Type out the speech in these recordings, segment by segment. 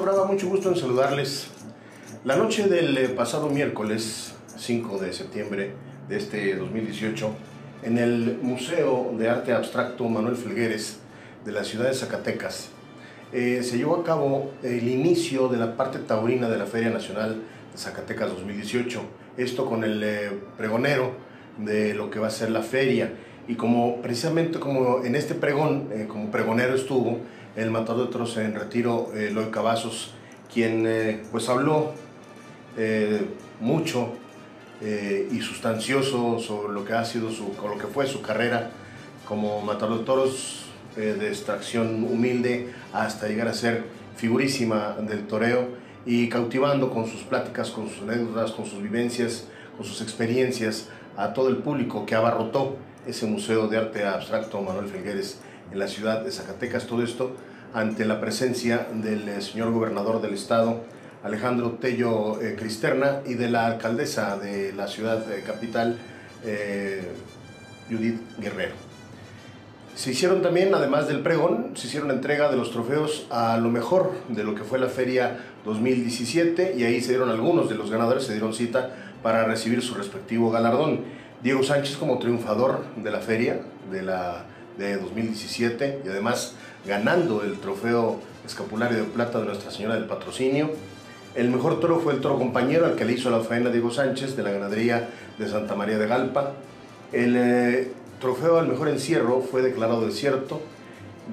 Brava, mucho gusto en saludarles. La noche del eh, pasado miércoles 5 de septiembre de este 2018, en el Museo de Arte Abstracto Manuel Felgueres de la ciudad de Zacatecas, eh, se llevó a cabo el inicio de la parte taurina de la Feria Nacional de Zacatecas 2018. Esto con el eh, pregonero de lo que va a ser la feria. Y como precisamente como en este pregón, como pregonero estuvo el matador de toros en retiro, Eloy Cavazos, quien pues habló mucho eh, y sustancioso sobre lo que ha sido su, lo que fue su carrera como matador de toros eh, de extracción humilde hasta llegar a ser figurísima del toreo y cautivando con sus pláticas, con sus anécdotas, con sus vivencias, con sus experiencias a todo el público que abarrotó ese Museo de Arte Abstracto Manuel Felgueres en la ciudad de Zacatecas. Todo esto ante la presencia del eh, señor gobernador del estado, Alejandro Tello eh, Cristerna y de la alcaldesa de la ciudad eh, capital, Judith Guerrero. Se hicieron también, además del pregón, se hicieron entrega de los trofeos a lo mejor de lo que fue la feria 2017 y ahí se dieron algunos de los ganadores, se dieron cita para recibir su respectivo galardón. Diego Sánchez como triunfador de la feria de, la, de 2017 y además ganando el trofeo escapulario de plata de Nuestra Señora del Patrocinio. El mejor toro fue el toro compañero al que le hizo la faena Diego Sánchez de la ganadería de Santa María de Galpa. El eh, trofeo al mejor encierro fue declarado desierto.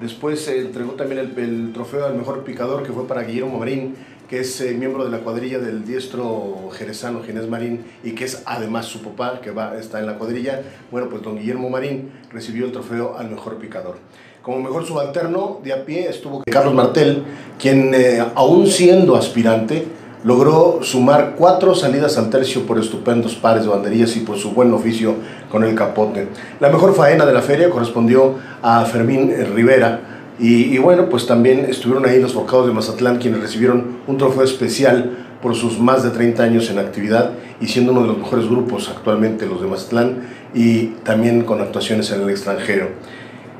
Después se entregó también el, trofeo al mejor picador que fue para Guillermo Marín, que es eh, miembro de la cuadrilla del diestro jerezano Ginés Marín y que es además su papá que va, está en la cuadrilla. Bueno, pues don Guillermo Marín recibió el trofeo al mejor picador. Como mejor subalterno de a pie estuvo Carlos Martel, quien eh, aún siendo aspirante logró sumar cuatro salidas al tercio por estupendos pares de banderillas y por su buen oficio con el capote. La mejor faena de la feria correspondió a Fermín Rivera y, bueno, pues también estuvieron ahí los bocados de Mazatlán quienes recibieron un trofeo especial por sus más de 30 años en actividad y siendo uno de los mejores grupos actualmente los de Mazatlán y también con actuaciones en el extranjero.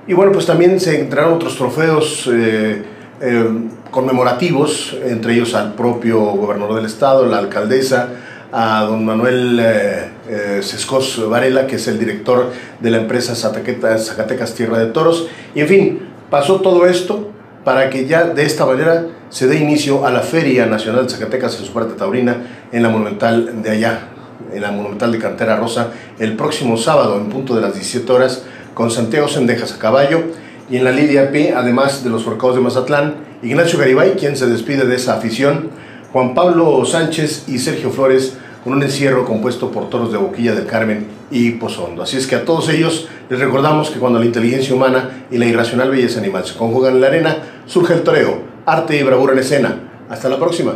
Y bueno, pues también se entraron otros trofeos eh, eh, conmemorativos, entre ellos al propio gobernador del estado, la alcaldesa, a don Manuel eh, Sescos Varela, que es el director de la empresa Zacatecas Tierra de Toros. Y en fin, pasó todo esto para que ya de esta manera se dé inicio a la Feria Nacional de Zacatecas en su parte taurina en la Monumental de allá, en la Monumental de Cantera Rosa, el próximo sábado en punto de las 17 horas con Santiago Sendejas a caballo y en la Lidia P, además de los forcados de Mazatlán, Ignacio Garibay, quien se despide de esa afición, Juan Pablo Sánchez y Sergio Flores con un encierro compuesto por toros de Boquilla del Carmen y Pozondo. Así es que a todos ellos les recordamos que cuando la inteligencia humana y la irracional belleza animal se conjugan en la arena, surge el toreo, arte y bravura en escena. Hasta la próxima.